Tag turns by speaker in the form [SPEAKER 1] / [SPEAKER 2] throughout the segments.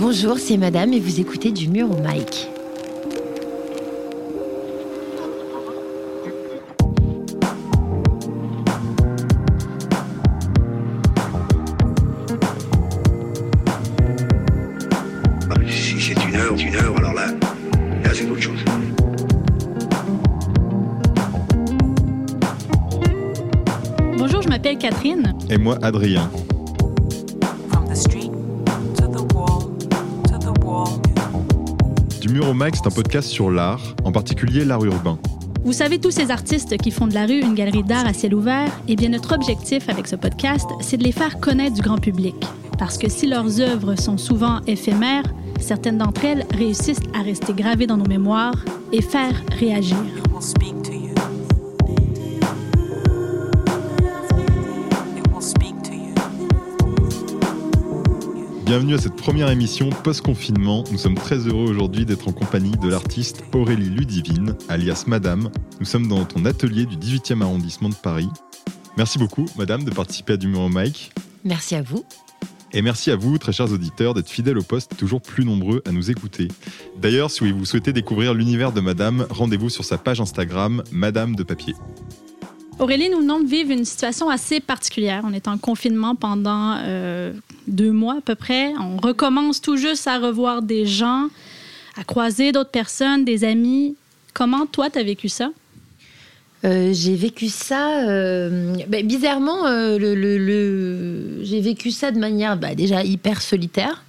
[SPEAKER 1] Bonjour, c'est Madame et vous écoutez du mur au mic.
[SPEAKER 2] Bah, si c'est une
[SPEAKER 3] Max, c'est un podcast sur l'art, en particulier l'art urbain.
[SPEAKER 4] Vous savez, tous ces artistes qui font de la rue une galerie d'art à ciel ouvert, eh bien, notre objectif avec ce podcast, c'est de les faire connaître du grand public. Parce que si leurs œuvres sont souvent éphémères, certaines d'entre elles réussissent à rester gravées dans nos mémoires et faire réagir.
[SPEAKER 3] Bienvenue à cette première émission post-confinement. Nous sommes très heureux aujourd'hui d'être en compagnie de l'artiste Aurélie Ludivine, alias Madame. Nous sommes dans ton atelier du 18e arrondissement de Paris. Merci beaucoup, Madame, de participer à Du Mur au Mic.
[SPEAKER 1] Merci à vous.
[SPEAKER 3] Et merci à vous, très chers auditeurs, d'être fidèles au poste, toujours plus nombreux à nous écouter. D'ailleurs, si vous souhaitez découvrir l'univers de Madame, rendez-vous sur sa page Instagram, Madame de Papier.
[SPEAKER 4] Aurélie, nous de vivre une situation assez particulière. On est en confinement pendant euh, deux mois à peu près. On recommence tout juste à revoir des gens, à croiser d'autres personnes, des amis. Comment toi, tu as vécu ça?
[SPEAKER 1] Euh, j'ai vécu ça euh, bah, bizarrement. j'ai vécu ça de manière bah, déjà hyper solitaire.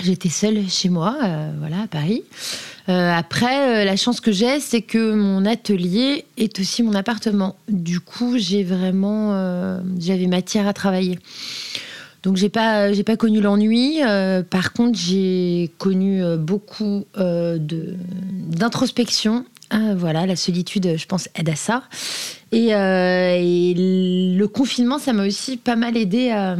[SPEAKER 1] J'étais seule chez moi, euh, voilà, à Paris. Euh, après, euh, la chance que j'ai, c'est que mon atelier est aussi mon appartement. Du coup, j'ai vraiment, j'avais matière à travailler. Donc, j'ai pas, j'ai pas connu l'ennui. Par contre, j'ai connu beaucoup de d'introspection. Voilà, la solitude, je pense, aide à ça. Et le confinement, ça m'a aussi pas mal aidé à,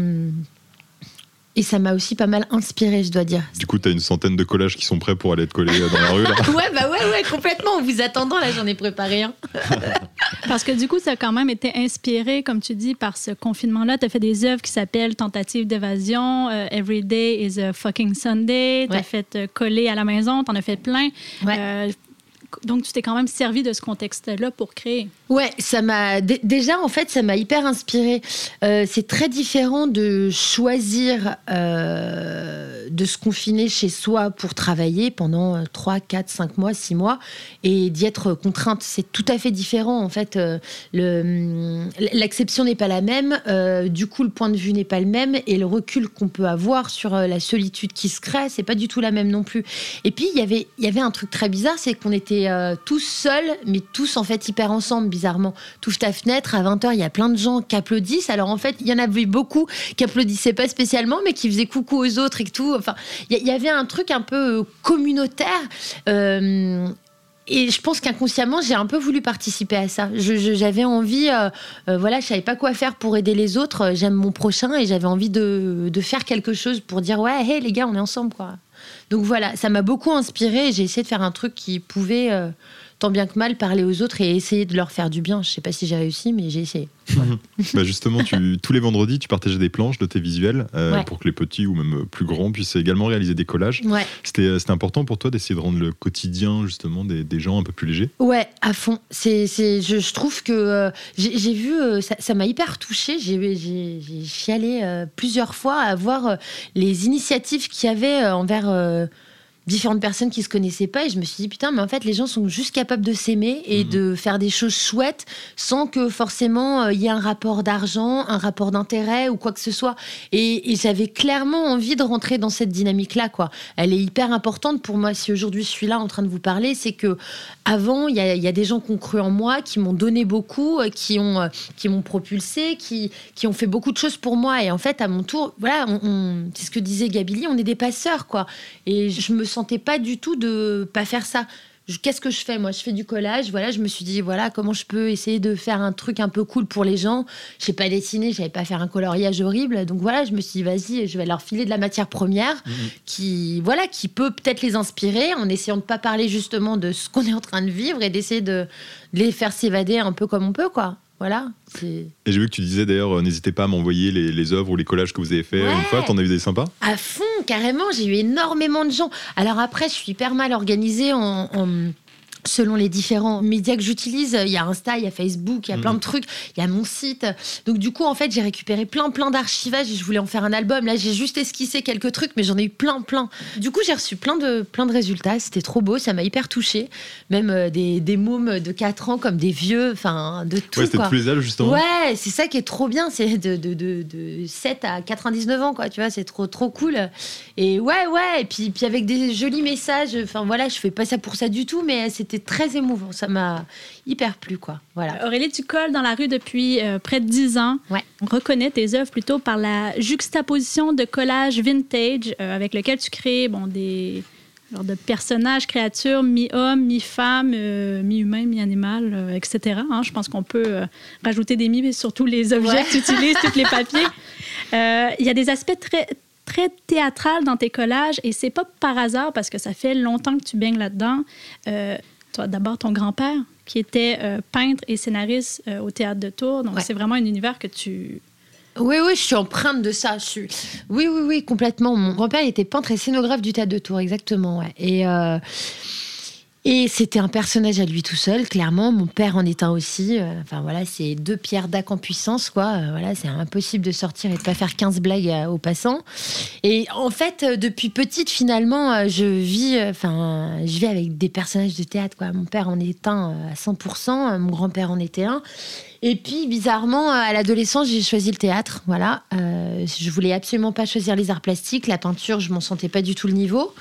[SPEAKER 1] et ça m'a aussi pas mal inspiré, je dois dire.
[SPEAKER 3] Du coup, tu as une centaine de collages qui sont prêts pour aller être collés euh, dans la rue. Là.
[SPEAKER 1] Ouais, bah ouais, ouais, complètement. En vous attendant, là, j'en ai préparé un.
[SPEAKER 4] Parce que du coup, ça a quand même été inspiré, comme tu dis, par ce confinement-là. Tu as fait des œuvres qui s'appellent Tentative d'évasion, euh, Every Day is a fucking Sunday. Tu as
[SPEAKER 1] Ouais.
[SPEAKER 4] fait euh, coller à la maison, tu en as fait plein.
[SPEAKER 1] Ouais.
[SPEAKER 4] Euh, donc, tu t'es quand même servi de ce contexte-là pour créer.
[SPEAKER 1] Ouais, ça m'a dé- déjà en fait ça m'a hyper inspiré. Euh, c'est très différent de choisir euh, de se confiner chez soi pour travailler pendant 3, 4, 5 mois, 6 mois et d'y être contrainte. C'est tout à fait différent en fait. Euh, le- L'acception n'est pas la même, euh, du coup le point de vue n'est pas le même et le recul qu'on peut avoir sur euh, la solitude qui se crée, c'est pas du tout la même non plus. Et puis il y avait il y avait un truc très bizarre, c'est qu'on était euh, tous seuls, mais tous en fait hyper ensemble, bizarrement. Touche ta fenêtre, à 20h, il y a plein de gens qui applaudissent. Alors en fait, il y en avait beaucoup qui applaudissaient pas spécialement, mais qui faisaient coucou aux autres et tout. Enfin, il y, avait un truc un peu euh, communautaire. euh, et je pense qu'inconsciemment, j'ai un peu voulu participer à ça. J'avais envie, voilà, je savais pas quoi faire pour aider les autres. J'aime mon prochain et j'avais envie de, faire quelque chose pour dire ouais, hey les gars, on est ensemble quoi. Donc voilà, ça m'a beaucoup inspiré. J'ai essayé de faire un truc qui pouvait euh, tant bien que mal parler aux autres et essayer de leur faire du bien. Je sais pas si j'ai réussi, mais j'ai essayé.
[SPEAKER 3] Bah justement, tu, tous les vendredis, tu partageais des planches de tes visuels euh,
[SPEAKER 1] Ouais.
[SPEAKER 3] pour que les petits ou même plus grands puissent également réaliser des collages.
[SPEAKER 1] Ouais.
[SPEAKER 3] C'était c'était important pour toi d'essayer de rendre le quotidien justement des, des gens un peu plus léger.
[SPEAKER 1] Ouais, à fond. C'est, c'est, je, je trouve que euh, j'ai, j'ai vu, euh, ça, ça m'a hyper touchée. J'ai, j'ai, j'ai chialé euh, plusieurs fois à voir euh, les initiatives qu'il y avait euh, envers euh, différentes personnes qui se connaissaient pas. Et je me suis dit, putain, mais en fait, les gens sont juste capables de s'aimer et
[SPEAKER 3] Mhm.
[SPEAKER 1] de faire des choses chouettes sans que forcément euh, il y ait un rapport d'argent, un rapport d'intérêt ou quoi que ce soit. Et, et j'avais clairement envie de rentrer dans cette dynamique-là, quoi. Elle est hyper importante pour moi. Si aujourd'hui je suis là en train de vous parler, c'est que avant, il y, a- y a des gens qui ont cru en moi, qui m'ont donné beaucoup, euh, qui ont, euh, qui m'ont propulsé, qui, qui ont fait beaucoup de choses pour moi. Et en fait, à mon tour, voilà, on, on- c'est ce que disait Gabili, on est des passeurs, quoi. Et je me sentais pas du tout de pas faire ça. Qu'est-ce que je fais Moi, je fais du collage. Voilà, je me suis dit, voilà, comment je peux essayer de faire un truc un peu cool pour les gens. Je sais pas dessiner, j'avais pas faire un coloriage horrible. Donc voilà, je me suis dit, vas-y, je vais leur filer de la matière première qui, voilà, qui peut peut-être les inspirer en essayant de pas parler justement de ce qu'on est en train de vivre et d'essayer de, les faire s'évader un peu comme on peut, quoi. Voilà.
[SPEAKER 3] Et j'ai vu que tu disais d'ailleurs, euh, n'hésitez pas à m'envoyer les, les œuvres ou les collages que vous avez fait
[SPEAKER 1] Ouais.
[SPEAKER 3] une fois. T'en as eu des sympas?
[SPEAKER 1] À fond, carrément, j'ai eu énormément de gens. Alors après, je suis hyper mal organisée en. en- Selon les différents médias que j'utilise, il y a Insta, il y a Facebook, il y a plein de trucs, il y a mon site. Donc du coup, en fait, j'ai récupéré plein, plein d'archivages et je voulais en faire un album. Là, j'ai juste esquissé quelques trucs, mais j'en ai eu plein, plein. Du coup, j'ai reçu plein de, plein de résultats. C'était trop beau, ça m'a hyper touchée. Même euh, des, des mômes de 4 ans comme des vieux, enfin, de tout.
[SPEAKER 3] Ouais, c'était tous les âges, justement.
[SPEAKER 1] Ouais, c'est ça qui est trop bien, c'est de, de, de, de 7 à 99 ans, quoi, tu vois, c'est trop, trop cool. Et ouais, ouais, et puis, puis avec des jolis messages, enfin voilà, je fais pas ça pour ça du tout, mais c'était très émouvant, ça m'a hyper plu, quoi, voilà.
[SPEAKER 4] Aurélie, tu colles dans la rue depuis euh, près de 10 ans.
[SPEAKER 1] Ouais.
[SPEAKER 4] On reconnaît tes œuvres plutôt par la juxtaposition de collages vintage euh, avec lequel tu crées bon, des genre de personnages, créatures, mi-homme, mi-femme, euh, mi-humain, mi-animal, euh, etc. hein. Je pense qu'on peut euh, rajouter des mi, mais surtout les objets
[SPEAKER 1] Ouais.
[SPEAKER 4] que tu utilises, tous les papiers. Il y a des aspects très très théâtral dans tes collages et c'est pas par hasard parce que ça fait longtemps que tu baignes là-dedans. Toi, d'abord ton grand-père qui était euh, peintre et scénariste euh, au théâtre de Tours, donc
[SPEAKER 1] Ouais.
[SPEAKER 4] c'est vraiment un univers que tu
[SPEAKER 1] Oui, oui, je suis empreinte de ça. Je suis... Oui, oui, oui, complètement. Mon grand-père était peintre et scénographe du théâtre de Tours, exactement. Ouais. Et, euh, et c'était un personnage à lui tout seul, clairement. Mon père en est un aussi. Euh, Enfin voilà, c'est deux pierres d'ac en puissance, quoi. Euh, Voilà, c'est impossible de sortir et de pas faire 15 blagues euh, aux passants. Et en fait, depuis petite, finalement, je vis, enfin, je vis avec des personnages de théâtre, quoi. Mon père en est un à 100%, euh, mon grand-père en était un. Et puis, bizarrement, à l'adolescence, j'ai choisi le théâtre. Voilà. Euh, je voulais absolument pas choisir les arts plastiques. La peinture, je m'en sentais pas du tout le niveau.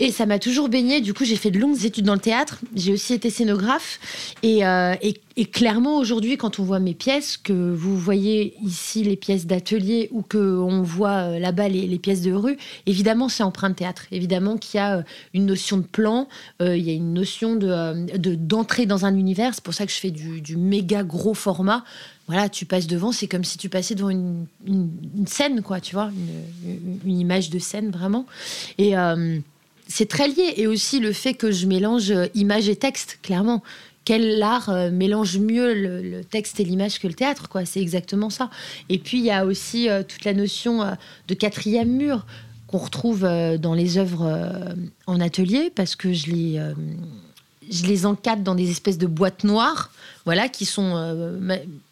[SPEAKER 1] Et ça m'a toujours baigné. Du coup, j'ai fait de longues études dans le théâtre. J'ai aussi été scénographe. Et, euh, et- et clairement, aujourd'hui, quand on voit mes pièces, que vous voyez ici les pièces d'atelier ou que on voit euh, là-bas les, pièces de rue, évidemment, c'est empreinte théâtre. Évidemment qu'il y a euh, une notion de plan, euh, il y a une notion de, de- d'entrer dans un univers. C'est pour ça que je fais du, méga gros format. Voilà, tu passes devant, c'est comme si tu passais devant une, scène, quoi, tu vois, une, image de scène, vraiment. Et c'est très lié. Et aussi le fait que je mélange image et texte, clairement. Quel art euh, mélange mieux le, texte et l'image que le théâtre, quoi. C'est exactement ça. Et puis, il y a aussi euh, toute la notion euh, de quatrième mur qu'on retrouve dans les œuvres en atelier, parce que je les, je les encadre dans des espèces de boîtes noires, voilà, qui sont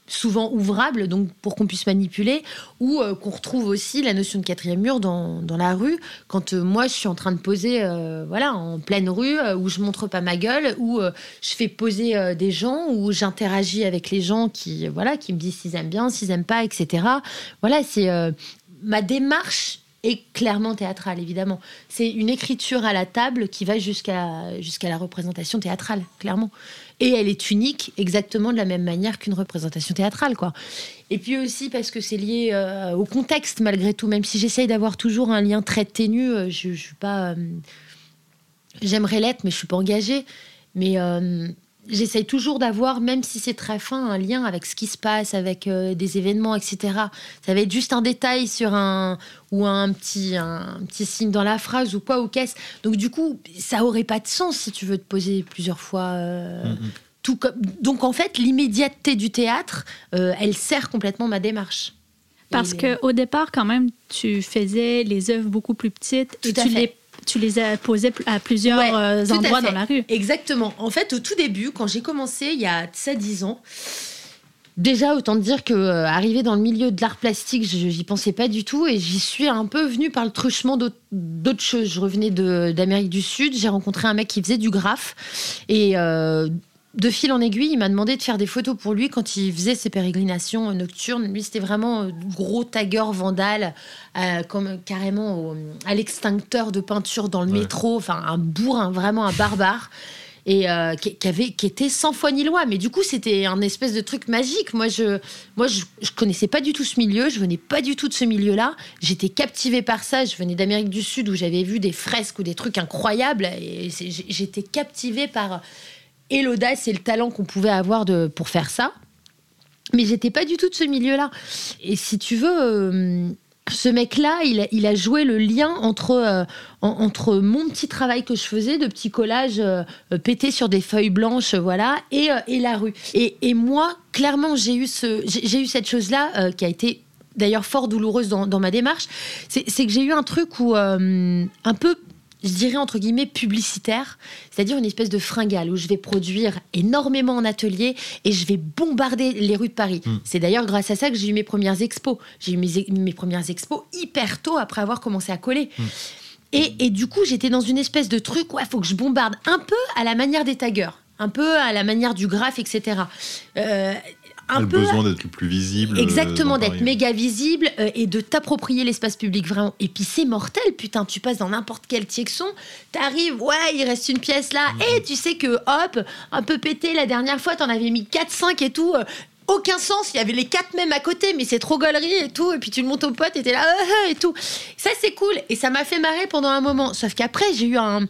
[SPEAKER 1] souvent ouvrables, donc pour qu'on puisse manipuler, ou euh, qu'on retrouve aussi la notion de quatrième mur dans, dans la rue, quand euh, moi je suis en train de poser, euh, voilà, en pleine rue, où je montre pas ma gueule, où je fais poser des gens, où j'interagis avec les gens qui, voilà, qui me disent s'ils aiment bien, s'ils aiment pas, etc. Voilà, c'est ma démarche clairement théâtrale, évidemment. C'est une écriture à la table qui va jusqu'à jusqu'à la représentation théâtrale, clairement. Et elle est unique, exactement de la même manière qu'une représentation théâtrale, quoi. Et puis aussi parce que c'est lié euh, au contexte, malgré tout. Même si j'essaye d'avoir toujours un lien très ténu, euh, je, suis pas. euh, J'aimerais l'être, mais je suis pas engagée. Mais j'essaye toujours d'avoir, même si c'est très fin, un lien avec ce qui se passe, avec euh, des événements, etc. Ça va être juste un détail sur un ou un petit un, petit signe dans la phrase ou quoi ou qu'est-ce. Donc du coup, ça aurait pas de sens si tu veux te poser plusieurs fois. euh, tout comme... Donc en fait, l'immédiateté du théâtre, euh, elle sert complètement ma démarche.
[SPEAKER 4] Parce
[SPEAKER 1] Et-
[SPEAKER 4] que au départ, quand même, tu faisais les œuvres beaucoup plus petites
[SPEAKER 1] Tout
[SPEAKER 4] tu
[SPEAKER 1] fait.
[SPEAKER 4] les, tu les as posées à plusieurs
[SPEAKER 1] Ouais,
[SPEAKER 4] euh,
[SPEAKER 1] à
[SPEAKER 4] endroits dans la rue.
[SPEAKER 1] Exactement. En fait, au tout début, quand j'ai commencé, il y a de ça 10 ans, déjà, autant te dire que euh, arriver dans le milieu de l'art plastique, je j'y pensais pas du tout et j'y suis un peu venue par le truchement d'autres- choses. Je revenais de- d'Amérique du Sud, j'ai rencontré un mec qui faisait du graphe et euh, de fil en aiguille, il m'a demandé de faire des photos pour lui quand il faisait ses pérégrinations nocturnes. Lui, c'était vraiment euh, gros tagueur vandale, euh, comme carrément au- à l'extincteur de peinture dans le
[SPEAKER 3] Ouais.
[SPEAKER 1] métro, enfin un bourrin, vraiment un barbare. Et euh, qui, qui avait, qui était sans foi ni loi. Mais du coup, c'était un espèce de truc magique. Moi, je, moi, je, je connaissais pas du tout ce milieu. Je venais pas du tout de ce milieu-là. J'étais captivée par ça. Je venais d'Amérique du Sud où j'avais vu des fresques ou des trucs incroyables. Et j'étais captivée par et l'audace et le talent qu'on pouvait avoir de, pour faire ça. Mais j'étais pas du tout de ce milieu-là. Et si tu veux, euh, ce mec-là, il a, joué le lien entre, euh, en- entre mon petit travail que je faisais, de petits collages euh, pétés sur des feuilles blanches, voilà, et, euh, et la rue. Et, moi, clairement, j'ai eu, ce, j'ai eu cette chose-là qui a été d'ailleurs fort douloureuse dans, dans ma démarche, c'est que j'ai eu un truc où un peu je dirais entre guillemets publicitaire, c'est-à-dire une espèce de fringale où je vais produire énormément en atelier et je vais bombarder les rues de Paris.
[SPEAKER 3] Mm.
[SPEAKER 1] C'est d'ailleurs grâce à ça que j'ai eu mes premières expos. J'ai eu mes, mes premières expos hyper tôt après avoir commencé à coller.
[SPEAKER 3] Mm.
[SPEAKER 1] Et, et du coup, j'étais dans une espèce de truc, ouais, faut que je bombarde un peu à la manière des taggers, un peu à la manière du graphe, etc. Euh, un
[SPEAKER 3] le
[SPEAKER 1] peu
[SPEAKER 3] besoin d'être le plus visible. euh,
[SPEAKER 1] Exactement, d'être méga visible euh, et de t'approprier l'espace public vraiment. Et puis c'est mortel, putain, tu passes dans n'importe quel tiexon, t'arrives, ouais, il reste une pièce là, et tu sais que hop, un peu pété la dernière fois, t'en avais mis 4-5 et tout. euh, aucun sens, il y avait les quatre mêmes à côté, mais c'est trop gaulerie et tout. Et puis tu le montes au pote et t'es là, et tout. Ça, c'est cool. Et ça m'a fait marrer pendant un moment. Sauf qu'après, j'ai eu un.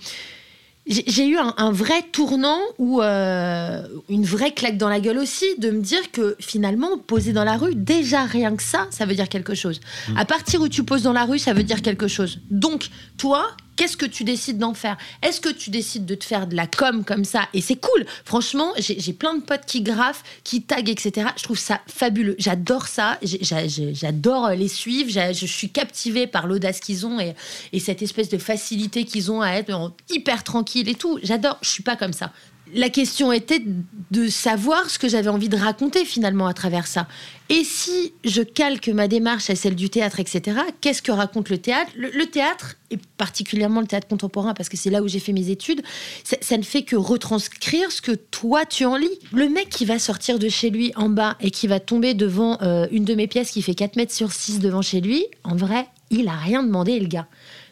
[SPEAKER 1] J'ai eu un, un vrai tournant ou euh, une vraie claque dans la gueule aussi de me dire que finalement poser dans la rue déjà rien que ça ça veut dire quelque chose. À partir où tu poses dans la rue ça veut dire quelque chose. Donc toi qu'est-ce que tu décides d'en faire? Est-ce que tu décides de te faire de la com comme ça? Et c'est cool. Franchement j'ai plein de potes qui graffent, qui taguent etc. Je trouve ça fabuleux. J'adore ça. J'adore les suivre. Je suis captivée par l'audace qu'ils ont et, et cette espèce de facilité qu'ils ont à être en- hyper tranquille et tout. J'adore. Je suis pas comme ça. La question était de savoir ce que j'avais envie de raconter finalement à travers ça. Et si je calque ma démarche à celle du théâtre, etc., qu'est-ce que raconte le théâtre? Le, théâtre, et particulièrement le théâtre contemporain, parce que c'est là où j'ai fait mes études, ça, ça ne fait que retranscrire ce que toi tu en lis. Le mec qui va sortir de chez lui en bas et qui va tomber devant euh, une de mes pièces qui fait 4 mètres sur 6 devant chez lui, en vrai, il a rien demandé, le gars.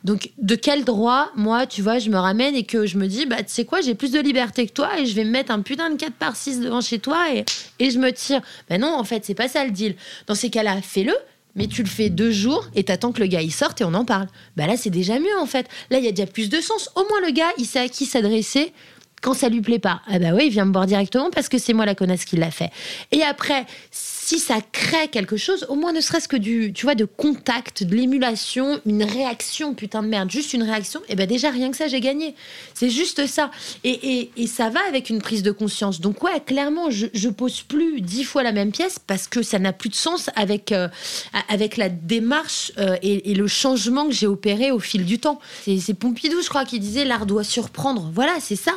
[SPEAKER 1] Donc, de quel droit, moi, tu vois, je me ramène et que je me dis, bah, tu sais quoi, j'ai plus de liberté que toi et je vais me mettre un putain de 4 par 6 devant chez toi et, et je me tire. Ben non, en fait, c'est pas ça le deal. Dans ces cas-là, fais-le. Mais tu le fais deux jours et t'attends que le gars il sorte et on en parle. Bah là c'est déjà mieux en fait. Là il y a déjà plus de sens. Au moins le gars il sait à qui s'adresser quand ça lui plaît pas. Ah bah oui il vient me voir directement parce que c'est moi la connasse qui l'a fait. Et après si ça crée quelque chose, au moins ne serait-ce que du, tu vois, de contact, de l'émulation, une réaction, putain de merde, juste une réaction, et ben déjà rien que ça, j'ai gagné. C'est juste ça. Et, et, ça va avec une prise de conscience. Donc ouais, clairement, je, je pose plus dix fois la même pièce parce que ça n'a plus de sens avec, euh, avec la démarche euh, et, le changement que j'ai opéré au fil du temps. C'est Pompidou, je crois, qui disait l'art doit surprendre. Voilà, c'est ça.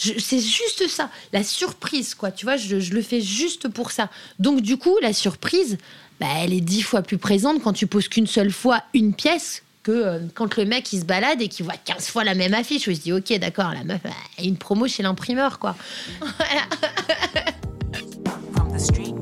[SPEAKER 1] C'est juste ça, la surprise, quoi. Tu vois, je, je le fais juste pour ça. Donc, du coup, la surprise, bah, elle est dix fois plus présente quand tu poses qu'une seule fois une pièce que euh, quand le mec il se balade et qu'il voit 15 fois la même affiche où il se dit ok d'accord la meuf a une promo chez l'imprimeur quoi
[SPEAKER 5] From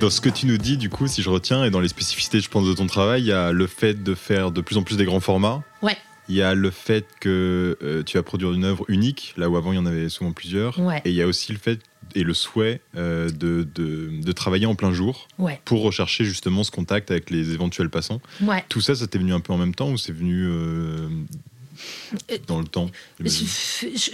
[SPEAKER 3] Dans ce que tu nous dis, du coup, si je retiens, et dans les spécificités, je pense, de ton travail, il y a le fait de faire de plus en plus des grands formats.
[SPEAKER 1] ouais
[SPEAKER 3] Il y a le fait que euh, tu vas produire une œuvre unique, là où avant il y en avait souvent plusieurs.
[SPEAKER 1] Ouais.
[SPEAKER 3] Et il y a aussi le fait et le souhait euh, de, de, de travailler en plein jour
[SPEAKER 1] ouais
[SPEAKER 3] pour rechercher justement ce contact avec les éventuels passants.
[SPEAKER 1] ouais
[SPEAKER 3] Tout ça, ça t'est venu un peu en même temps ou c'est venu euh, dans le temps
[SPEAKER 1] Je,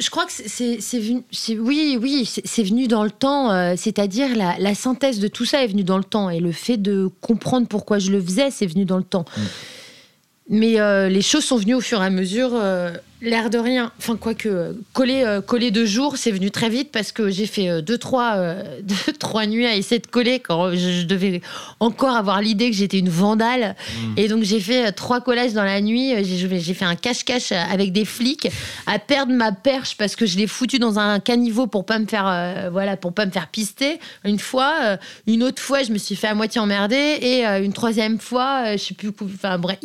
[SPEAKER 1] je crois que c'est- venu. Oui, oui, c'est venu dans le temps. euh, C'est-à-dire la, la synthèse de tout ça est venue dans le temps, et le fait de comprendre pourquoi je le faisais, c'est venu dans le temps. Mais euh, les choses sont venues au fur et à mesure, euh, l'air de rien. Enfin, quoique, euh, coller, euh, coller deux jours, c'est venu très vite parce que j'ai fait euh, deux, trois, euh, deux, trois nuits à essayer de coller quand je, je devais encore avoir l'idée que j'étais une vandale. Et donc, j'ai fait euh, trois collages dans la nuit. Euh, J'ai fait un cache-cache avec des flics à perdre ma perche parce que je l'ai foutu dans un caniveau pour pas me faire, euh, voilà, pour pas me faire pister. Une fois, euh, une autre fois, je me suis fait à moitié emmerder et euh, une troisième fois, euh, je sais plus, enfin bref,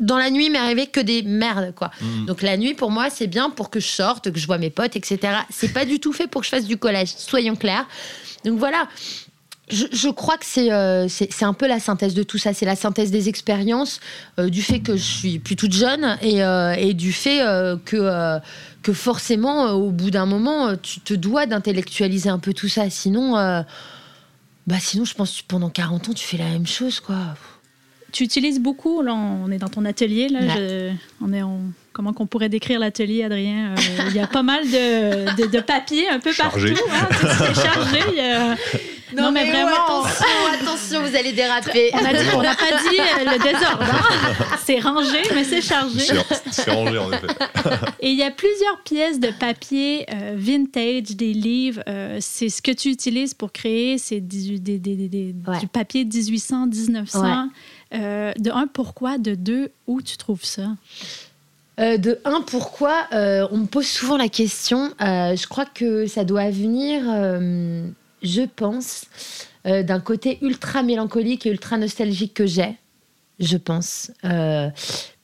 [SPEAKER 1] dans la nuit, il m'est arrivé que des merdes, quoi.
[SPEAKER 3] Mhm.
[SPEAKER 1] Donc la nuit, pour moi, c'est bien pour que je sorte, que je vois mes potes, etc. C'est pas du tout fait pour que je fasse du collège, soyons clairs. Donc voilà. Je, je crois que c'est euh, c'est un peu la synthèse de tout ça. C'est la synthèse des expériences, euh, du fait que je suis plus toute jeune et, euh, et du fait que, que forcément, au bout d'un moment, tu te dois d'intellectualiser un peu tout ça. Sinon, bah sinon, je pense que pendant 40 ans, tu fais la même chose, quoi.
[SPEAKER 4] Tu utilises beaucoup, là, on est dans ton atelier, là,
[SPEAKER 1] Ouais.
[SPEAKER 4] je- on est en- comment qu'on pourrait décrire l'atelier, Adrien? Euh, Il y a pas mal de, de, de papier un peu
[SPEAKER 3] Chargé.
[SPEAKER 4] partout. hein, tout est chargé. Non, mais vraiment, on-
[SPEAKER 1] attention, attention, vous allez déraper.
[SPEAKER 4] On n'a pas dit euh, le désordre. hein. C'est rangé, mais c'est chargé.
[SPEAKER 3] C'est rangé en effet.
[SPEAKER 4] Et il y a plusieurs pièces de papier euh, vintage, des livres. euh, c'est ce que tu utilises pour créer c'est 18 des- des- des-
[SPEAKER 1] Ouais.
[SPEAKER 4] du papier 1800, 1900. Euh, de un, pourquoi? De deux, où tu trouves ça?
[SPEAKER 1] Euh, de un, pourquoi Euh, On me pose souvent la question. Euh, je crois que ça doit venir, je pense, d'un côté ultra mélancolique et ultra nostalgique que j'ai. Je pense.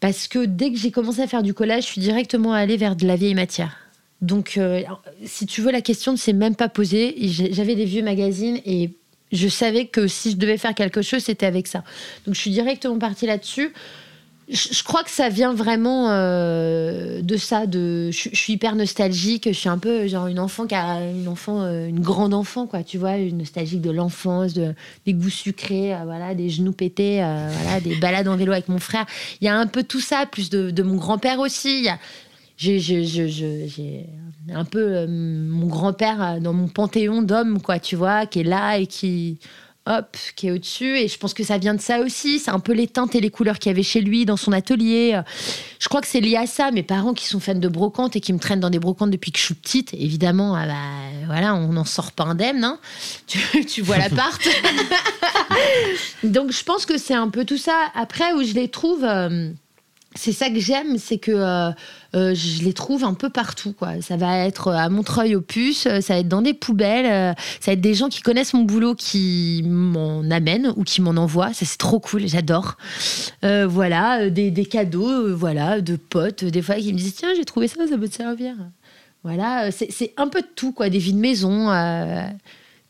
[SPEAKER 1] Parce que dès que j'ai commencé à faire du collage, je suis directement allée vers de la vieille matière. Donc, si tu veux, la question ne s'est même pas posée. J'avais des vieux magazines et je savais que si je devais faire quelque chose, c'était avec ça. Donc, je suis directement partie là-dessus. Je, crois que ça vient vraiment euh, de ça. De, je, suis hyper nostalgique. Je suis un peu genre une enfant qui a une enfant, euh, une grande enfant, quoi. Tu vois, une nostalgique de l'enfance, de, des goûts sucrés, euh, voilà, des genoux pétés, voilà, des balades en vélo avec mon frère. Il y a un peu tout ça, plus de, de mon grand-père aussi. Il y a- j'ai, un peu mon grand-père euh, dans mon panthéon d'hommes, quoi, tu vois, qui est là et qui, hop, qui est au-dessus. Et je pense que ça vient de ça aussi. C'est un peu les teintes et les couleurs qu'il y avait chez lui dans son atelier. Je crois que c'est lié à ça. Mes parents qui sont fans de brocante et qui me traînent dans des brocantes depuis que je suis petite, évidemment, ah bah, voilà, on n'en sort pas indemne. hein. Tu, tu vois l'appart. Donc je pense que c'est un peu tout ça. Après, où je les trouve. euh, c'est ça que j'aime, c'est que euh, euh, je les trouve un peu partout. Quoi. Ça va être à Montreuil aux puces, euh, ça va être dans des poubelles, euh, ça va être des gens qui connaissent mon boulot qui m'en amènent ou qui m'en envoient. Ça, c'est trop cool, j'adore. Euh, voilà, euh, des, des cadeaux, euh, voilà, de potes, euh, des fois qui me disent Tiens, j'ai trouvé ça, ça peut te servir. Voilà, euh, c'est c'est un peu de tout, quoi. Des vies de maison. euh,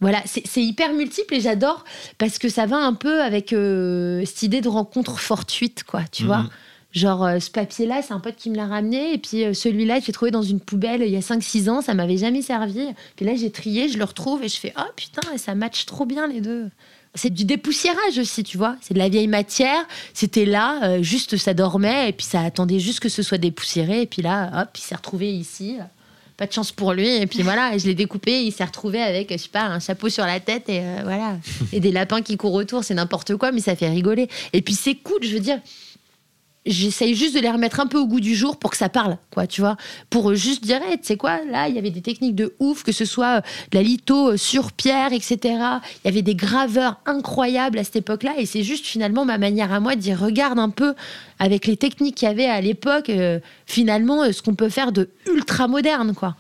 [SPEAKER 1] voilà, c'est c'est hyper multiple et j'adore parce que ça va un peu avec euh, cette idée de rencontre fortuite, quoi, tu vois. Genre, euh, ce papier-là, c'est un pote qui me l'a ramené. Et puis, euh, celui-là, j'ai trouvé dans une poubelle il y a 5-6 ans. Ça m'avait jamais servi. Puis là, j'ai trié, je le retrouve et je fais Oh putain, ça match trop bien les deux. C'est du dépoussiérage aussi, tu vois. C'est de la vieille matière. C'était là, euh, juste ça dormait. Et puis, ça attendait juste que ce soit dépoussiéré. Et puis là, hop, il s'est retrouvé ici. Pas de chance pour lui. Et puis voilà, et je l'ai découpé. Il s'est retrouvé avec, je sais pas, un chapeau sur la tête et euh, voilà. Et des lapins qui courent autour. C'est n'importe quoi, mais ça fait rigoler. Et puis, c'est cool, je veux dire j'essaye juste de les remettre un peu au goût du jour pour que ça parle, quoi, tu vois. Pour euh, juste dire, hey, tu sais quoi, là, il y avait des techniques de ouf, que ce soit euh, de la litho euh, sur pierre, etc. Il y avait des graveurs incroyables à cette époque-là, et c'est juste finalement ma manière à moi de dire, regarde un peu avec les techniques qu'il y avait à l'époque, euh, finalement, ce qu'on peut faire de ultra moderne, quoi.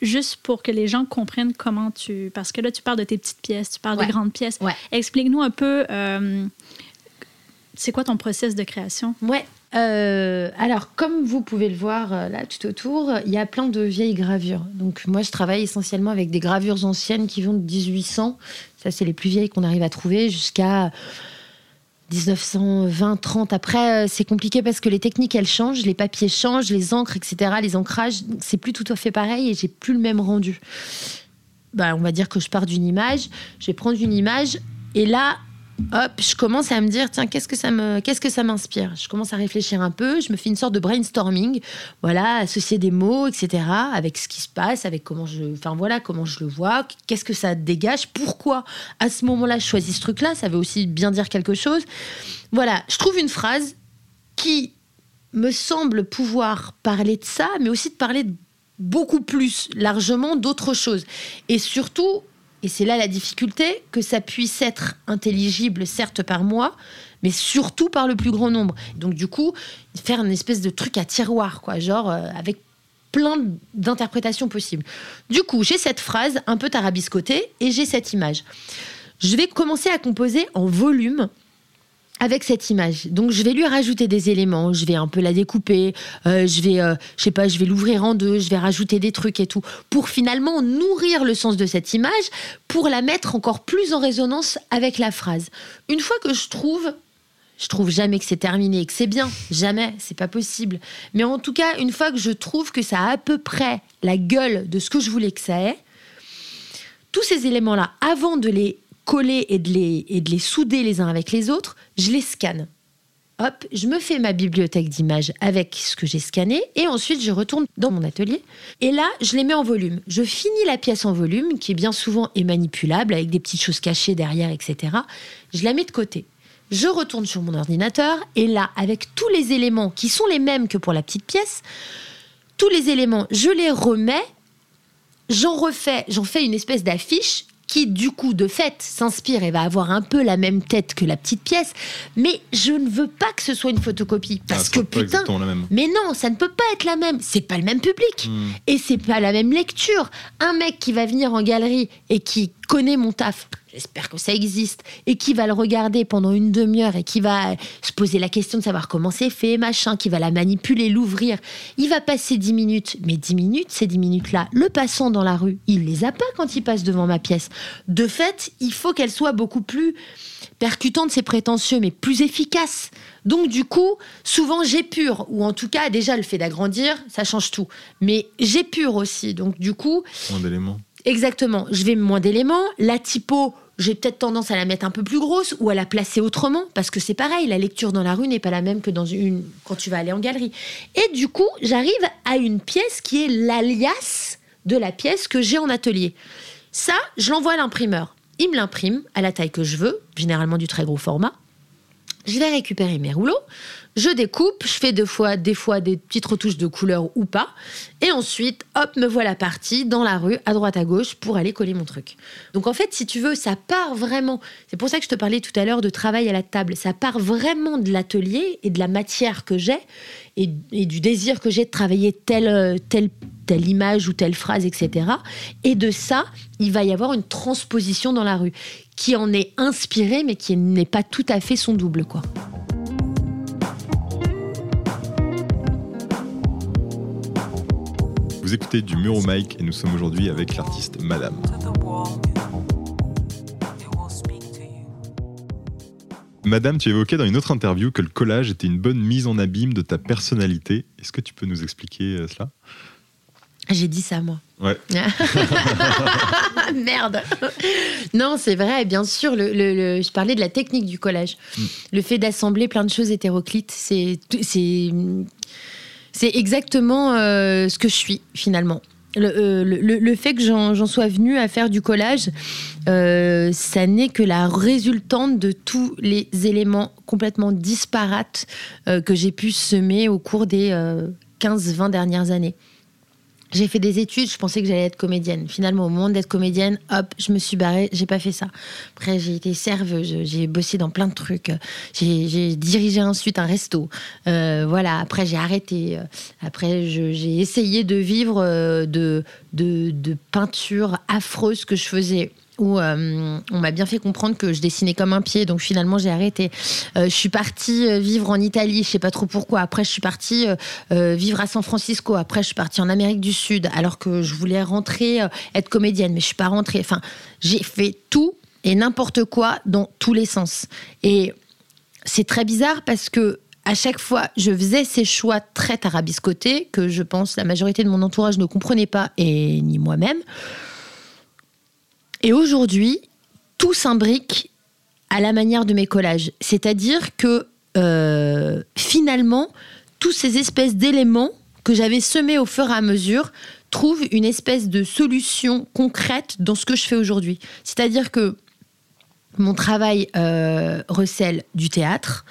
[SPEAKER 4] Juste pour que les gens comprennent comment tu... Parce que là, tu parles de tes petites pièces, tu parles
[SPEAKER 1] Ouais.
[SPEAKER 4] de grandes pièces.
[SPEAKER 1] Ouais.
[SPEAKER 4] Explique-nous un peu, euh, c'est quoi ton process de création?
[SPEAKER 1] Ouais. Euh, alors, comme vous pouvez le voir euh, là tout autour, il y a plein de vieilles gravures. Donc, moi, je travaille essentiellement avec des gravures anciennes qui vont de 1800. Ça, c'est les plus vieilles qu'on arrive à trouver jusqu'à 1920, 30. Après, euh, c'est compliqué parce que les techniques, elles changent, les papiers changent, les encres, etc., les ancrages, c'est plus tout à fait pareil et j'ai plus le même rendu. Bah, on va dire que je pars d'une image, je vais prendre une image et là, hop, je commence à me dire, tiens, qu'est-ce que ça me, qu'est-ce que ça m'inspire? Je commence à réfléchir un peu, je me fais une sorte de brainstorming, voilà, associer des mots, etc., avec ce qui se passe, avec comment je, enfin voilà, comment je le vois, qu'est-ce que ça dégage, pourquoi à ce moment-là je choisis ce truc-là, ça veut aussi bien dire quelque chose. Voilà, je trouve une phrase qui me semble pouvoir parler de ça, mais aussi de parler beaucoup plus largement d'autres choses. Et surtout, et c'est là la difficulté, que ça puisse être intelligible, certes par moi, mais surtout par le plus grand nombre. Donc du coup, faire une espèce de truc à tiroir, quoi, genre euh, avec plein d'interprétations possibles. Du coup, j'ai cette phrase un peu tarabiscotée et j'ai cette image. Je vais commencer à composer en volume avec cette image. Donc je vais lui rajouter des éléments, je vais un peu la découper, euh, je vais, euh, je sais pas, je vais l'ouvrir en deux, je vais rajouter des trucs et tout, pour finalement nourrir le sens de cette image, pour la mettre encore plus en résonance avec la phrase. Une fois que je trouve, je trouve jamais que c'est terminé et que c'est bien, jamais, c'est pas possible. Mais en tout cas, une fois que je trouve que ça a à peu près la gueule de ce que je voulais que ça ait, tous ces éléments-là, avant de les coller et de les, et de les souder les uns avec les autres, je les scanne. hop, je me fais ma bibliothèque d'images avec ce que j'ai scanné et ensuite je retourne dans mon atelier et là, je les mets en volume. Je finis la pièce en volume qui bien souvent est manipulable avec des petites choses cachées derrière, etc. Je la mets de côté. Je retourne sur mon ordinateur et là, avec tous les éléments qui sont les mêmes que pour la petite pièce, tous les éléments, je les remets j'en refais, j'en fais une espèce d'affiche qui, du coup, de fait, s'inspire et va avoir un peu la même tête que la petite pièce, mais je ne veux pas que ce soit une photocopie. Parce
[SPEAKER 3] Ah,
[SPEAKER 1] que
[SPEAKER 3] c'est pas
[SPEAKER 1] putain, mais non, ça ne peut pas être la même. C'est pas le même public.
[SPEAKER 3] Hmm.
[SPEAKER 1] Et c'est pas la même lecture. Un mec qui va venir en galerie et qui connaît mon taf, j'espère que ça existe, et qui va le regarder pendant une demi-heure et qui va se poser la question de savoir comment c'est fait, machin, qui va la manipuler, l'ouvrir, il va passer 10 minutes. Mais 10 minutes, ces 10 minutes-là, le passant dans la rue, il les a pas quand il passe devant ma pièce. De fait, il faut qu'elle soit beaucoup plus percutante, c'est prétentieux, mais plus efficace. Donc du coup, souvent j'épure, ou en tout cas déjà le fait d'agrandir, ça change tout. Mais j'épure aussi, donc du coup,
[SPEAKER 3] Moins d'éléments.
[SPEAKER 1] exactement, je vais moins d'éléments. La typo, j'ai peut-être tendance à la mettre un peu plus grosse ou à la placer autrement, parce que c'est pareil, la lecture dans la rue n'est pas la même que dans une quand tu vas aller en galerie. Et du coup, j'arrive à une pièce qui est l'alias de la pièce que j'ai en atelier. Ça, je l'envoie à l'imprimeur. Il me l'imprime à la taille que je veux, généralement du très gros format. Je vais récupérer mes rouleaux, je découpe, je fais deux fois, des fois des petites retouches de couleur ou pas, et ensuite, hop, me voilà partie dans la rue, à droite à gauche, pour aller coller mon truc. Donc en fait, si tu veux, ça part vraiment. C'est pour ça que je te parlais tout à l'heure de travail à la table. Ça part vraiment de l'atelier et de la matière que j'ai et, et du désir que j'ai de travailler telle, telle, telle image ou telle phrase, etc. Et de ça, il va y avoir une transposition dans la rue qui en est inspirée, mais qui n'est pas tout à fait son double, quoi.
[SPEAKER 3] Vous écoutez du mur au mic et nous sommes aujourd'hui avec l'artiste Madame. Madame, tu évoquais dans une autre interview que le collage était une bonne mise en abîme de ta personnalité. Est-ce que tu peux nous expliquer euh, cela?
[SPEAKER 1] J'ai dit ça, moi.
[SPEAKER 3] Ouais.
[SPEAKER 1] Merde. Non, c'est vrai, bien sûr. Le, le- le- je parlais de la technique du collage. Le fait d'assembler plein de choses hétéroclites, c'est exactement euh, ce que je suis finalement. Le, euh, le- fait que j'en j'en sois venue à faire du collage, euh, ça n'est que la résultante de tous les éléments complètement disparates euh, que j'ai pu semer au cours des 15-20 dernières années. J'ai fait des études, je pensais que j'allais être comédienne. Finalement, au moment d'être comédienne, hop, je me suis barrée, j'ai pas fait ça. Après, j'ai été serveuse, j'ai bossé dans plein de trucs. J'ai dirigé ensuite un resto. Euh, voilà, après, j'ai arrêté. Après, j'ai essayé de vivre euh, de, de, de peinture affreuse que je faisais. Où euh, on m'a bien fait comprendre que je dessinais comme un pied, donc finalement j'ai arrêté. Euh, je suis partie euh, vivre en Italie, je sais pas trop pourquoi. Après, je suis partie vivre à San Francisco. Après, je suis partie en Amérique du Sud, alors que je voulais rentrer, être comédienne, mais je suis pas rentrée. Enfin, j'ai fait tout et n'importe quoi dans tous les sens. Et c'est très bizarre parce que à chaque fois, je faisais ces choix très tarabiscotés que je pense la majorité de mon entourage ne comprenait pas et ni moi-même. Et aujourd'hui, tout s'imbrique à la manière de mes collages. C'est-à-dire que euh, finalement, tous ces espèces d'éléments que j'avais semés au fur et à mesure trouvent une espèce de solution concrète dans ce que je fais aujourd'hui. C'est-à-dire que mon travail euh, recèle du théâtre,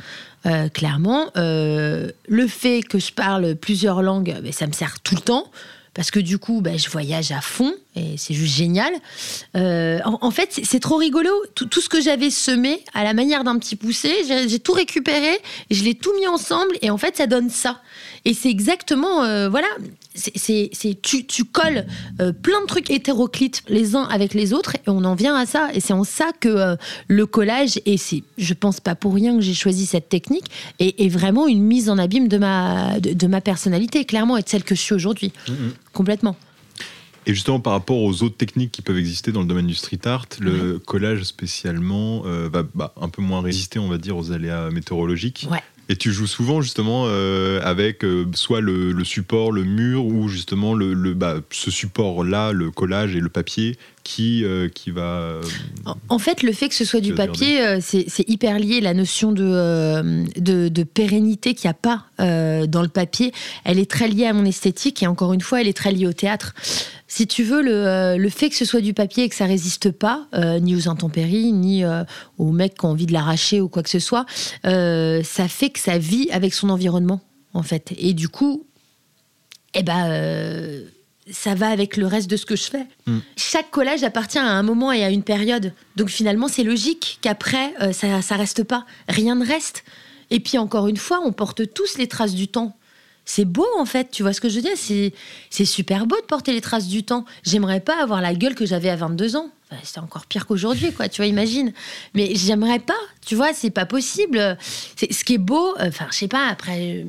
[SPEAKER 1] euh, clairement. Le fait que je parle plusieurs langues, ben, ça me sert tout le temps. Parce que du coup, ben, je voyage à fond et c'est juste génial. Euh, en, fait, c'est- trop rigolo. Tout, ce que j'avais semé à la manière d'un petit poussé, j'ai j'ai tout récupéré, je l'ai tout mis ensemble et en fait, ça donne ça. Et c'est exactement, euh, voilà, c'est- tu, tu colles euh, plein de trucs hétéroclites les uns avec les autres et on en vient à ça. Et c'est en ça que euh, le collage, et c'est, je pense pas pour rien que j'ai choisi cette technique, est, est vraiment une mise en abîme de ma, de, de ma personnalité, clairement, et de celle que je suis aujourd'hui. Complètement.
[SPEAKER 3] Et justement, par rapport aux autres techniques qui peuvent exister dans le domaine du street art, le collage spécialement euh, va bah, un peu moins résister, on va dire, aux aléas météorologiques.
[SPEAKER 1] Ouais.
[SPEAKER 3] Et tu joues souvent justement euh, avec euh, soit le, le support, le mur, ou justement le, le- bah, ce support-là, le collage et le papier, qui, euh, qui va.
[SPEAKER 1] En- fait, le fait que ce soit du papier, c'est hyper lié. La notion de, de, de pérennité qu'il n'y a pas dans le papier, elle est très liée à mon esthétique et encore une fois, elle est très liée au théâtre. Si tu veux, le, euh, le fait que ce soit du papier et que ça résiste pas, euh, ni aux intempéries, ni euh, aux mecs qui ont envie de l'arracher ou quoi que ce soit, euh, ça fait que ça vit avec son environnement, en fait. Et du coup, eh ben, ça va avec le reste de ce que je fais.
[SPEAKER 3] Mm.
[SPEAKER 1] Chaque collage appartient à un moment et à une période. Donc finalement, c'est logique qu'après, ça, ça reste pas. Rien ne reste. Et puis encore une fois, on porte tous les traces du temps. C'est beau en fait, tu vois ce que je veux dire? C'est super beau de porter les traces du temps. J'aimerais pas avoir la gueule que j'avais à 22 ans. Enfin, c'est encore pire qu'aujourd'hui, quoi. Tu vois, imagine. Mais j'aimerais pas. Tu vois, c'est pas possible. C'est ce qui est beau. euh, Enfin, je sais pas. Après, euh,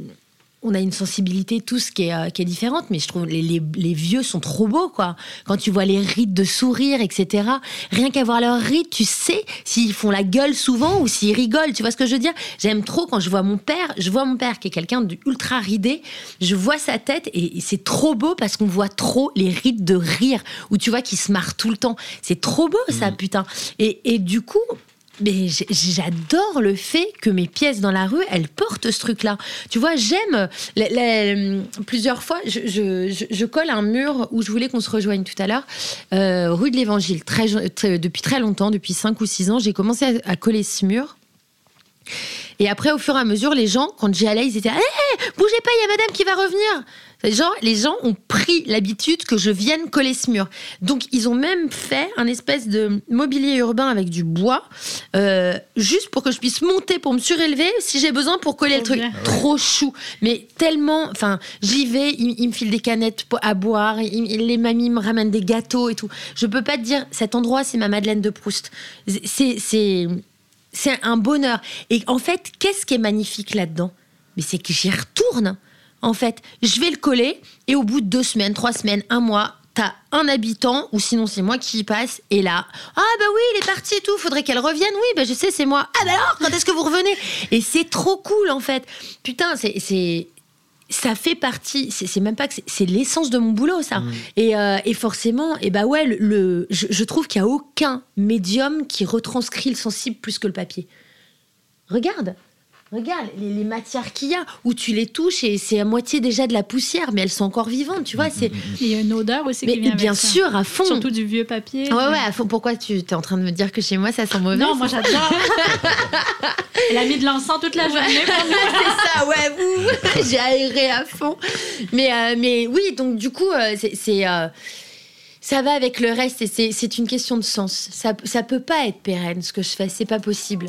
[SPEAKER 1] on a une sensibilité tous qui est, euh, qui est différente, mais je trouve les, les, les vieux sont trop beaux, quoi. Quand tu vois les rides de sourire, etc. Rien qu'à voir leurs rides, tu sais s'ils font la gueule souvent ou s'ils rigolent. Tu vois ce que je veux dire? J'aime trop quand je vois mon père. Je vois mon père qui est quelqu'un d'ultra ridé. Je vois sa tête et c'est trop beau parce qu'on voit trop les rides de rire où tu vois qu'il se marre tout le temps. C'est trop beau, ça, putain. Et, et du coup, mais j'adore le fait que mes pièces dans la rue, elles portent ce truc-là. Tu vois, j'aime les- plusieurs fois. Je, colle un mur où je voulais qu'on se rejoigne tout à l'heure, euh, rue de l'Évangile. Depuis très longtemps, depuis 5 ou 6 ans, j'ai commencé à coller ce mur. Et après, au fur et à mesure, les gens, quand j'y allais, ils étaient Hé, bougez pas, il y a madame qui va revenir. Genre, les gens ont pris l'habitude que je vienne coller ce mur. Donc, ils ont même fait un espèce de mobilier urbain avec du bois, euh, juste pour que je puisse monter pour me surélever si j'ai besoin pour coller le truc.
[SPEAKER 4] bien.
[SPEAKER 1] Trop chou. Mais tellement. Enfin, j'y vais, ils, ils me filent des canettes à boire, ils- les mamies me ramènent des gâteaux et tout. Je peux pas te dire, cet endroit, c'est ma Madeleine de Proust. C'est. C'est un bonheur. Et en fait, qu'est-ce qui est magnifique là-dedans? Mais c'est que j'y retourne. En fait, je vais le coller et au bout de deux semaines, trois semaines, un mois, t'as un habitant ou sinon c'est moi qui y passe et là, ah bah oui, il est parti et tout, faudrait qu'elle revienne. Oui, bah je sais, c'est moi. Ah bah alors, quand est-ce que vous revenez? Et c'est trop cool en fait. Putain, c'est ça fait partie, c'est même pas que c'est- l'essence de mon boulot, ça. Et, euh, et forcément, et bah ouais, le, le- je, je trouve qu'il n'y a aucun médium qui retranscrit le sensible plus que le papier. Regarde, regarde les, les matières qu'il y a, où tu les touches et c'est à moitié déjà de la poussière, mais elles sont encore vivantes, tu vois. C'est,
[SPEAKER 4] Il y a une odeur aussi
[SPEAKER 1] mais
[SPEAKER 4] qui vient
[SPEAKER 1] bien
[SPEAKER 4] avec ça.
[SPEAKER 1] sûr, à fond.
[SPEAKER 4] Surtout du vieux papier.
[SPEAKER 1] Ouais, ouais, à fond. Pourquoi tu es en train de me dire que chez moi ça sent mauvais
[SPEAKER 4] Non, moi j'adore. Elle a mis de l'encens toute la journée pour nous.
[SPEAKER 1] c'est ça, ouais, j'ai aéré à fond. Mais, euh, mais oui, donc du coup, euh, c'est, euh, ça va avec le reste et c'est, c'est une question de sens. Ça, ça peut pas être pérenne ce que je fais, c'est pas possible.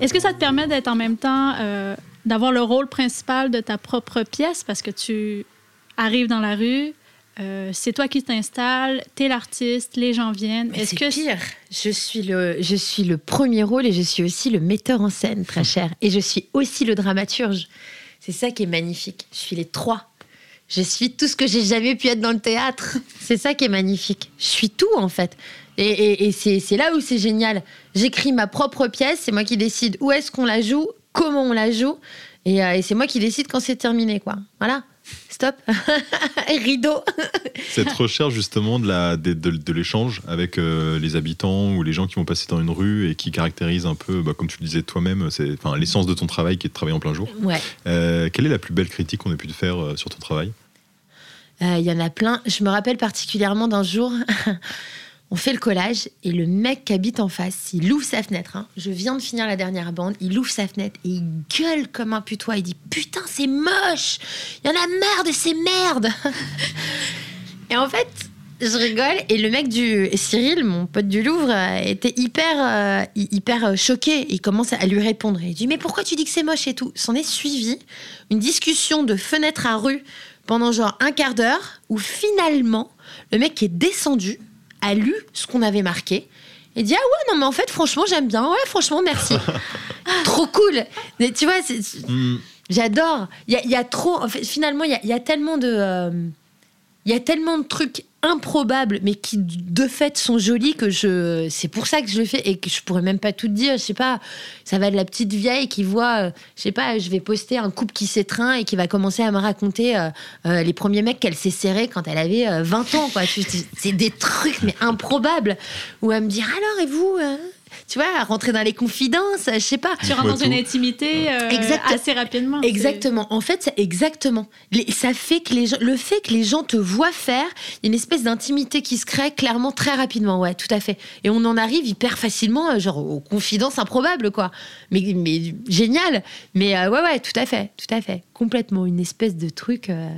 [SPEAKER 4] Est-ce que ça te permet d'être en même temps, euh, d'avoir le rôle principal de ta propre pièce? Parce que tu arrives dans la rue, euh, c'est toi qui t'installes, t'es l'artiste, les gens viennent.
[SPEAKER 1] Mais
[SPEAKER 4] Est-ce
[SPEAKER 1] c'est
[SPEAKER 4] que
[SPEAKER 1] pire. Je suis, le, je suis le premier rôle et je suis aussi le metteur en scène, très cher. Et je suis aussi le dramaturge. C'est ça qui est magnifique. Je suis les trois. Je suis tout ce que j'ai jamais pu être dans le théâtre. C'est ça qui est magnifique. Je suis tout, en fait. Et, et- et c'est là où c'est génial. J'écris ma propre pièce, c'est moi qui décide où est-ce qu'on la joue, comment on la joue. Et, euh, et c'est moi qui décide quand c'est terminé, quoi. Voilà. Stop. Rideau.
[SPEAKER 3] Cette recherche justement de la- de, de- de l'échange avec euh, les habitants ou les gens qui vont passer dans une rue et qui caractérise un peu, bah, comme tu le disais toi-même, c'est enfin, l'essence de ton travail qui est de travailler en plein jour.
[SPEAKER 1] Ouais.
[SPEAKER 3] Euh, quelle est la plus belle critique qu'on ait pu te faire sur ton travail?
[SPEAKER 1] Il y en a plein. Je me rappelle particulièrement d'un jour, on fait le collage et le mec qui habite en face, il ouvre sa fenêtre. hein. Je viens de finir la dernière bande, il ouvre sa fenêtre et il gueule comme un putois. Il dit Putain, c'est moche Il y en a marre de ces merdes Et en fait, je rigole et le mec du Cyril, mon pote du Louvre, euh, était hyper, euh, hy- hyper euh, choqué. Il commence à lui répondre. Il dit Mais pourquoi tu dis que c'est moche et tout? S'en est suivi une discussion de fenêtre à rue pendant genre un quart d'heure où finalement, le mec est descendu a lu ce qu'on avait marqué et dit Ah ouais, non, mais en fait, franchement, j'aime bien. Ouais, franchement, merci. trop cool. Mais tu vois,
[SPEAKER 3] Hmm,
[SPEAKER 1] J'adore. Il y a, il y a trop. en fait, finalement, il y a, il y a tellement de. euh, il y a tellement de trucs improbables, mais qui de fait sont jolis que je. C'est pour ça que je le fais et que je pourrais même pas tout dire. Je sais pas, ça va de la petite vieille qui voit, euh, je sais pas, je vais poster un couple qui s'étreint et qui va commencer à me raconter euh, euh, les premiers mecs qu'elle s'est serré quand elle avait euh, 20 ans, quoi. C'est des trucs, mais improbables. Ou à me dire, alors, et vous hein? Tu vois, à rentrer dans les confidences, je sais pas.
[SPEAKER 4] Tu rentres dans une intimité euh,
[SPEAKER 1] Exact.
[SPEAKER 4] assez rapidement.
[SPEAKER 1] Exactement. En fait, c'est exactement. Les- ça fait que les gens, le fait que les gens te voient faire, il y a une espèce d'intimité qui se crée clairement très rapidement. Ouais, tout à fait. Et on en arrive hyper facilement, euh, genre aux confidences improbables, quoi. Mais, mais génial. Mais euh, ouais, ouais, tout à fait, tout à fait. Complètement une espèce de truc. euh,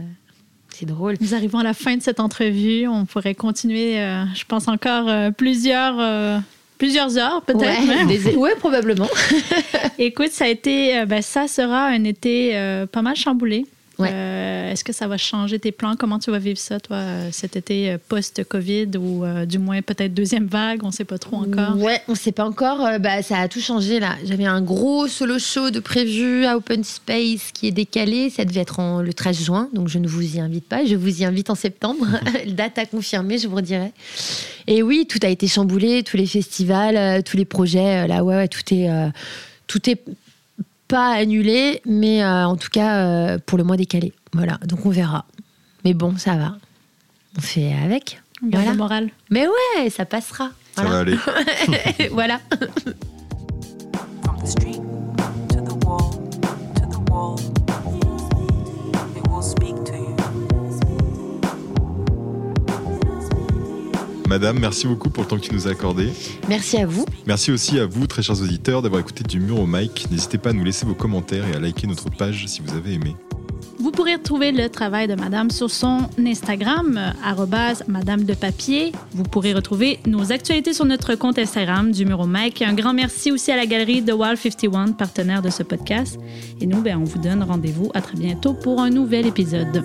[SPEAKER 1] c'est drôle.
[SPEAKER 4] Nous arrivons à la fin de cette entrevue. On pourrait continuer, euh, je pense, encore euh, plusieurs, euh, plusieurs heures, peut-être.
[SPEAKER 1] Ouais,
[SPEAKER 4] même.
[SPEAKER 1] des- ouais, probablement.
[SPEAKER 4] Écoute, ça a été, euh, ben, ça sera un été euh, pas mal chamboulé.
[SPEAKER 1] Ouais.
[SPEAKER 4] Euh, Est-ce que ça va changer tes plans? Comment tu vas vivre ça, toi, euh, cet été euh, post-COVID ou euh, du moins peut-être deuxième vague? On ne sait pas trop encore.
[SPEAKER 1] Ouais, on sait pas encore. Euh, bah, ça a tout changé là. J'avais un gros solo show de prévu à Open Space qui est décalé. Ça devait être en- le 13 juin, donc je ne vous y invite pas. Je vous y invite en septembre. Date à confirmer, je vous redirai. Et oui, tout a été chamboulé, tous les festivals, tous les projets. là, ouais, ouais, tout est, tout est pas annulé, mais euh, en tout cas euh, pour le mois décalé. Voilà, donc on verra. Mais bon, ça va. On fait avec. Voilà.
[SPEAKER 4] le moral.
[SPEAKER 1] Mais ouais, ça passera.
[SPEAKER 3] Ça va
[SPEAKER 1] Voilà.
[SPEAKER 3] aller.
[SPEAKER 1] voilà.
[SPEAKER 3] Madame, merci beaucoup pour le temps que tu nous as accordé.
[SPEAKER 1] Merci à vous.
[SPEAKER 3] Merci aussi à vous, très chers auditeurs, d'avoir écouté du mur au mic. N'hésitez pas à nous laisser vos commentaires et à liker notre page si vous avez aimé.
[SPEAKER 4] Vous pourrez retrouver le travail de Madame sur son Instagram, Madame de Papier. Vous pourrez retrouver nos actualités sur notre compte Instagram du Muro Mike. Un grand merci aussi à la galerie The Wall 51, partenaire de ce podcast. Et nous, ben, on vous donne rendez-vous à très bientôt pour un nouvel épisode.